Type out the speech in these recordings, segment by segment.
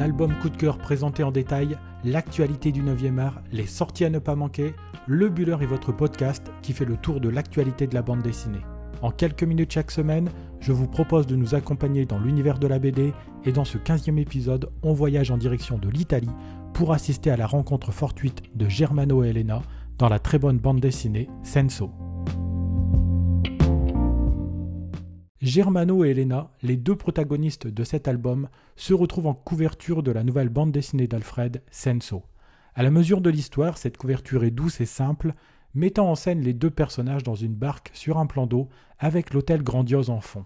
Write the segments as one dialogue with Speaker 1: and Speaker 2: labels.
Speaker 1: Album coup de cœur présenté en détail, l'actualité du 9e art, les sorties à ne pas manquer, Le Buller est votre podcast qui fait le tour de l'actualité de la bande dessinée. En quelques minutes chaque semaine, je vous propose de nous accompagner dans l'univers de la BD et dans ce 15e épisode, on voyage en direction de l'Italie pour assister à la rencontre fortuite de Germano et Elena dans la très bonne bande dessinée Senso. Germano et Elena, les deux protagonistes de cet album, se retrouvent en couverture de la nouvelle bande dessinée d'Alfred, Senso. À la mesure de l'histoire, cette couverture est douce et simple, mettant en scène les deux personnages dans une barque sur un plan d'eau avec l'hôtel grandiose en fond.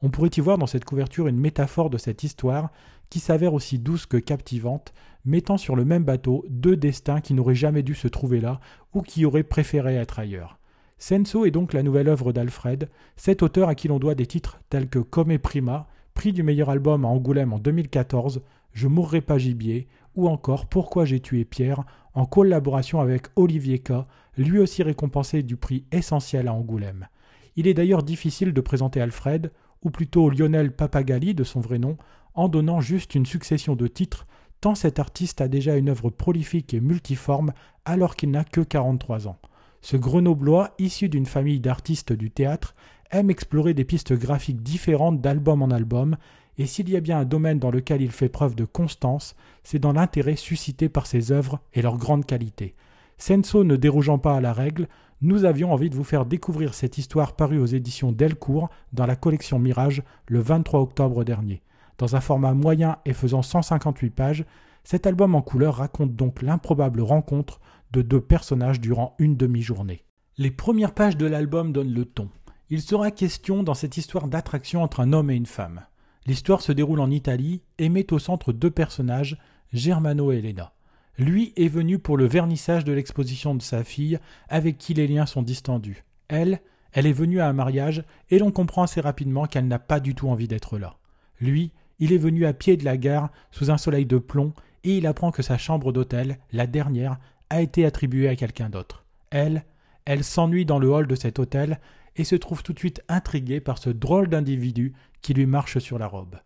Speaker 1: On pourrait y voir dans cette couverture une métaphore de cette histoire qui s'avère aussi douce que captivante, mettant sur le même bateau deux destins qui n'auraient jamais dû se trouver là ou qui auraient préféré être ailleurs. Senso est donc la nouvelle œuvre d'Alfred, cet auteur à qui l'on doit des titres tels que Come Prima, prix du meilleur album à Angoulême en 2014, Je mourrai pas gibier, ou encore Pourquoi j'ai tué Pierre, en collaboration avec Olivier K, lui aussi récompensé du prix essentiel à Angoulême. Il est d'ailleurs difficile de présenter Alfred, ou plutôt Lionel Papagali de son vrai nom, en donnant juste une succession de titres, tant cet artiste a déjà une œuvre prolifique et multiforme alors qu'il n'a que 43 ans. Ce grenoblois, issu d'une famille d'artistes du théâtre, aime explorer des pistes graphiques différentes d'album en album, et s'il y a bien un domaine dans lequel il fait preuve de constance, c'est dans l'intérêt suscité par ses œuvres et leur grande qualité. Senso ne dérogeant pas à la règle, nous avions envie de vous faire découvrir cette histoire parue aux éditions Delcourt dans la collection Mirage le 23 octobre dernier. Dans un format moyen et faisant 158 pages, cet album en couleur raconte donc l'improbable rencontre de deux personnages durant une demi-journée. Les premières pages de l'album donnent le ton. Il sera question dans cette histoire d'attraction entre un homme et une femme. L'histoire se déroule en Italie et met au centre deux personnages, Germano et Elena. Lui est venu pour le vernissage de l'exposition de sa fille, avec qui les liens sont distendus. Elle, elle est venue à un mariage, et l'on comprend assez rapidement qu'elle n'a pas du tout envie d'être là. Lui, il est venu à pied de la gare, sous un soleil de plomb, et il apprend que sa chambre d'hôtel, la dernière, a été attribuée à quelqu'un d'autre. Elle, elle s'ennuie dans le hall de cet hôtel et se trouve tout de suite intriguée par ce drôle d'individu qui lui marche sur la robe.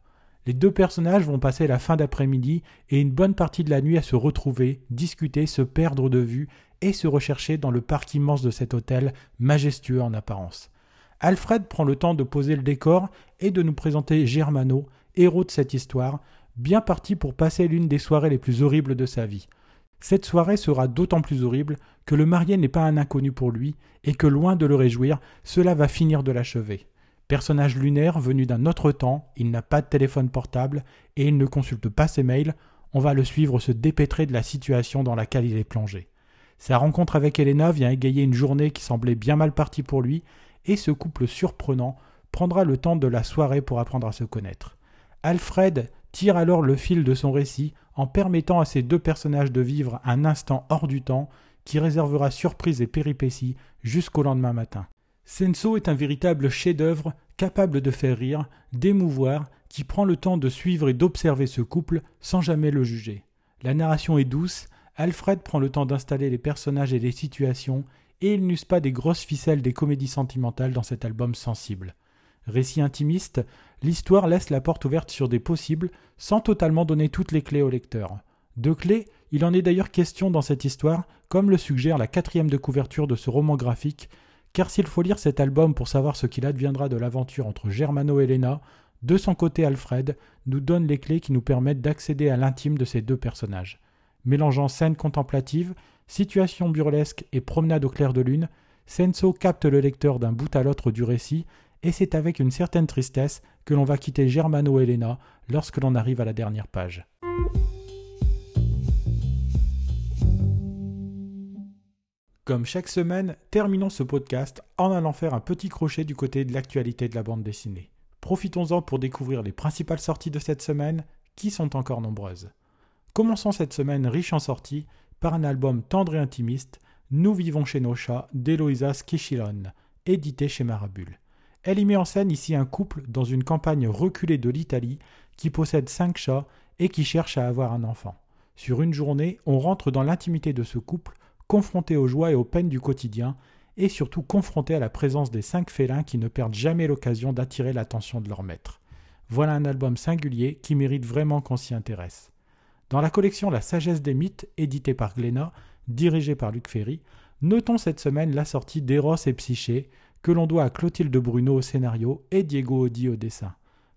Speaker 1: Les deux personnages vont passer la fin d'après-midi et une bonne partie de la nuit à se retrouver, discuter, se perdre de vue et se rechercher dans le parc immense de cet hôtel, majestueux en apparence. Alfred prend le temps de poser le décor et de nous présenter Germano, héros de cette histoire, bien parti pour passer l'une des soirées les plus horribles de sa vie. Cette soirée sera d'autant plus horrible que le marié n'est pas un inconnu pour lui et que loin de le réjouir, cela va finir de l'achever. Personnage lunaire venu d'un autre temps, il n'a pas de téléphone portable et il ne consulte pas ses mails, on va le suivre se dépêtrer de la situation dans laquelle il est plongé. Sa rencontre avec Elena vient égayer une journée qui semblait bien mal partie pour lui, et ce couple surprenant prendra le temps de la soirée pour apprendre à se connaître. Alfred tire alors le fil de son récit en permettant à ces deux personnages de vivre un instant hors du temps qui réservera surprise et péripéties jusqu'au lendemain matin. Senso est un véritable chef-d'œuvre capable de faire rire, d'émouvoir, qui prend le temps de suivre et d'observer ce couple sans jamais le juger. La narration est douce, Alfred prend le temps d'installer les personnages et les situations, et il n'use pas des grosses ficelles des comédies sentimentales dans cet album sensible. Récit intimiste, l'histoire laisse la porte ouverte sur des possibles sans totalement donner toutes les clés au lecteur. De clés, il en est d'ailleurs question dans cette histoire, comme le suggère la quatrième de couverture de ce roman graphique, car s'il faut lire cet album pour savoir ce qu'il adviendra de l'aventure entre Germano et Elena, de son côté Alfred nous donne les clés qui nous permettent d'accéder à l'intime de ces deux personnages. Mélangeant scènes contemplatives, situations burlesques et promenades au clair de lune, Senso capte le lecteur d'un bout à l'autre du récit et c'est avec une certaine tristesse que l'on va quitter Germano Elena lorsque l'on arrive à la dernière page. Comme chaque semaine, terminons ce podcast en allant faire un petit crochet du côté de l'actualité de la bande dessinée. Profitons-en pour découvrir les principales sorties de cette semaine, qui sont encore nombreuses. Commençons cette semaine riche en sorties par un album tendre et intimiste, Nous vivons chez nos chats d'Eloïsa Skishilon, édité chez Marabule. Elle y met en scène ici un couple dans une campagne reculée de l'Italie qui possède cinq chats et qui cherche à avoir un enfant. Sur une journée, on rentre dans l'intimité de ce couple, confronté aux joies et aux peines du quotidien, et surtout confronté à la présence des cinq félins qui ne perdent jamais l'occasion d'attirer l'attention de leur maître. Voilà un album singulier qui mérite vraiment qu'on s'y intéresse. Dans la collection La sagesse des mythes, éditée par Glénat, dirigée par Luc Ferry, notons cette semaine la sortie d'Eros et Psyché, que l'on doit à Clotilde Bruno au scénario et Diego Audi au dessin.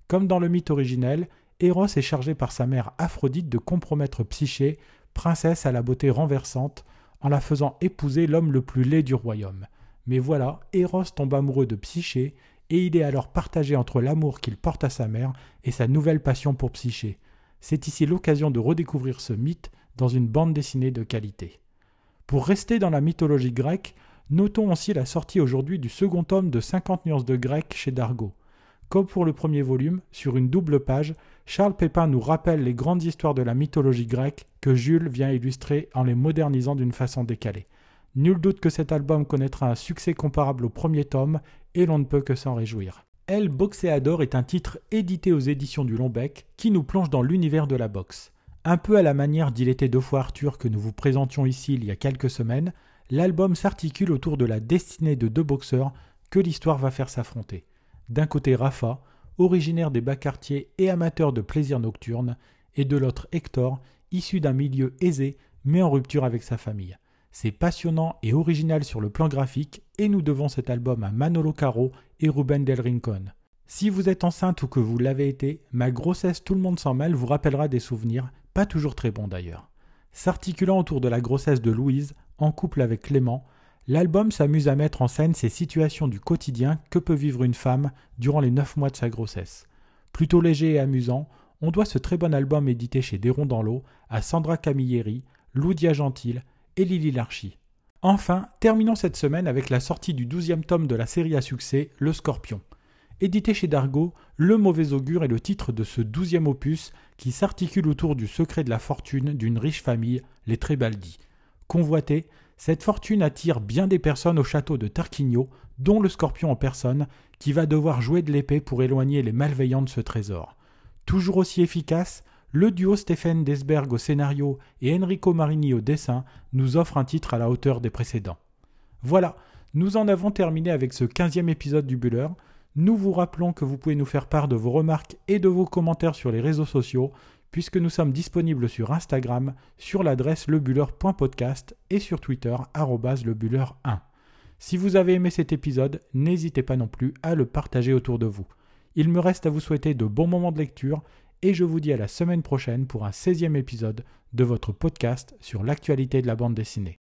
Speaker 1: Comme dans le mythe originel, Eros est chargé par sa mère Aphrodite de compromettre Psyché, princesse à la beauté renversante, en la faisant épouser l'homme le plus laid du royaume. Mais voilà, Eros tombe amoureux de Psyché, et il est alors partagé entre l'amour qu'il porte à sa mère et sa nouvelle passion pour Psyché. C'est ici l'occasion de redécouvrir ce mythe dans une bande dessinée de qualité. Pour rester dans la mythologie grecque, notons aussi la sortie aujourd'hui du second tome de 50 nuances de grec chez Dargaud. Comme pour le premier volume, sur une double page, Charles Pépin nous rappelle les grandes histoires de la mythologie grecque que Jules vient illustrer en les modernisant d'une façon décalée. Nul doute que cet album connaîtra un succès comparable au premier tome et l'on ne peut que s'en réjouir. El Boxeador est un titre édité aux éditions du Longbec qui nous plonge dans l'univers de la boxe. Un peu à la manière d'Il était deux fois Arthur que nous vous présentions ici il y a quelques semaines, l'album s'articule autour de la destinée de deux boxeurs que l'histoire va faire s'affronter. D'un côté Rafa, originaire des bas quartiers et amateur de plaisirs nocturnes, et de l'autre Hector, issu d'un milieu aisé mais en rupture avec sa famille. C'est passionnant et original sur le plan graphique et nous devons cet album à Manolo Caro et Ruben Del Rincon. Si vous êtes enceinte ou que vous l'avez été, ma grossesse Tout le monde s'en mêle vous rappellera des souvenirs, pas toujours très bons d'ailleurs. S'articulant autour de la grossesse de Louise, en couple avec Clément, L'album s'amuse à mettre en scène ces situations du quotidien que peut vivre une femme durant les 9 mois de sa grossesse. Plutôt léger et amusant, on doit ce très bon album édité chez Déron dans l'eau à Sandra Camilleri, Loudia Gentil et Lily Larchy. Enfin, terminons cette semaine avec la sortie du douzième tome de la série à succès Le Scorpion. Édité chez Dargaud, Le Mauvais Augure est le titre de ce douzième opus qui s'articule autour du secret de la fortune d'une riche famille, les Trébaldi. Convoité, cette fortune attire bien des personnes au château de Tarquinio, dont le scorpion en personne, qui va devoir jouer de l'épée pour éloigner les malveillants de ce trésor. Toujours aussi efficace, le duo Stéphane Desberg au scénario et Enrico Marini au dessin nous offre un titre à la hauteur des précédents. Voilà, nous en avons terminé avec ce quinzième épisode du Buller. Nous vous rappelons que vous pouvez nous faire part de vos remarques et de vos commentaires sur les réseaux sociaux puisque nous sommes disponibles sur Instagram sur l'adresse lebuller.podcast et sur Twitter lebuller1. Si vous avez aimé cet épisode, n'hésitez pas non plus à le partager autour de vous. Il me reste à vous souhaiter de bons moments de lecture et je vous dis à la semaine prochaine pour un 16e épisode de votre podcast sur l'actualité de la bande dessinée.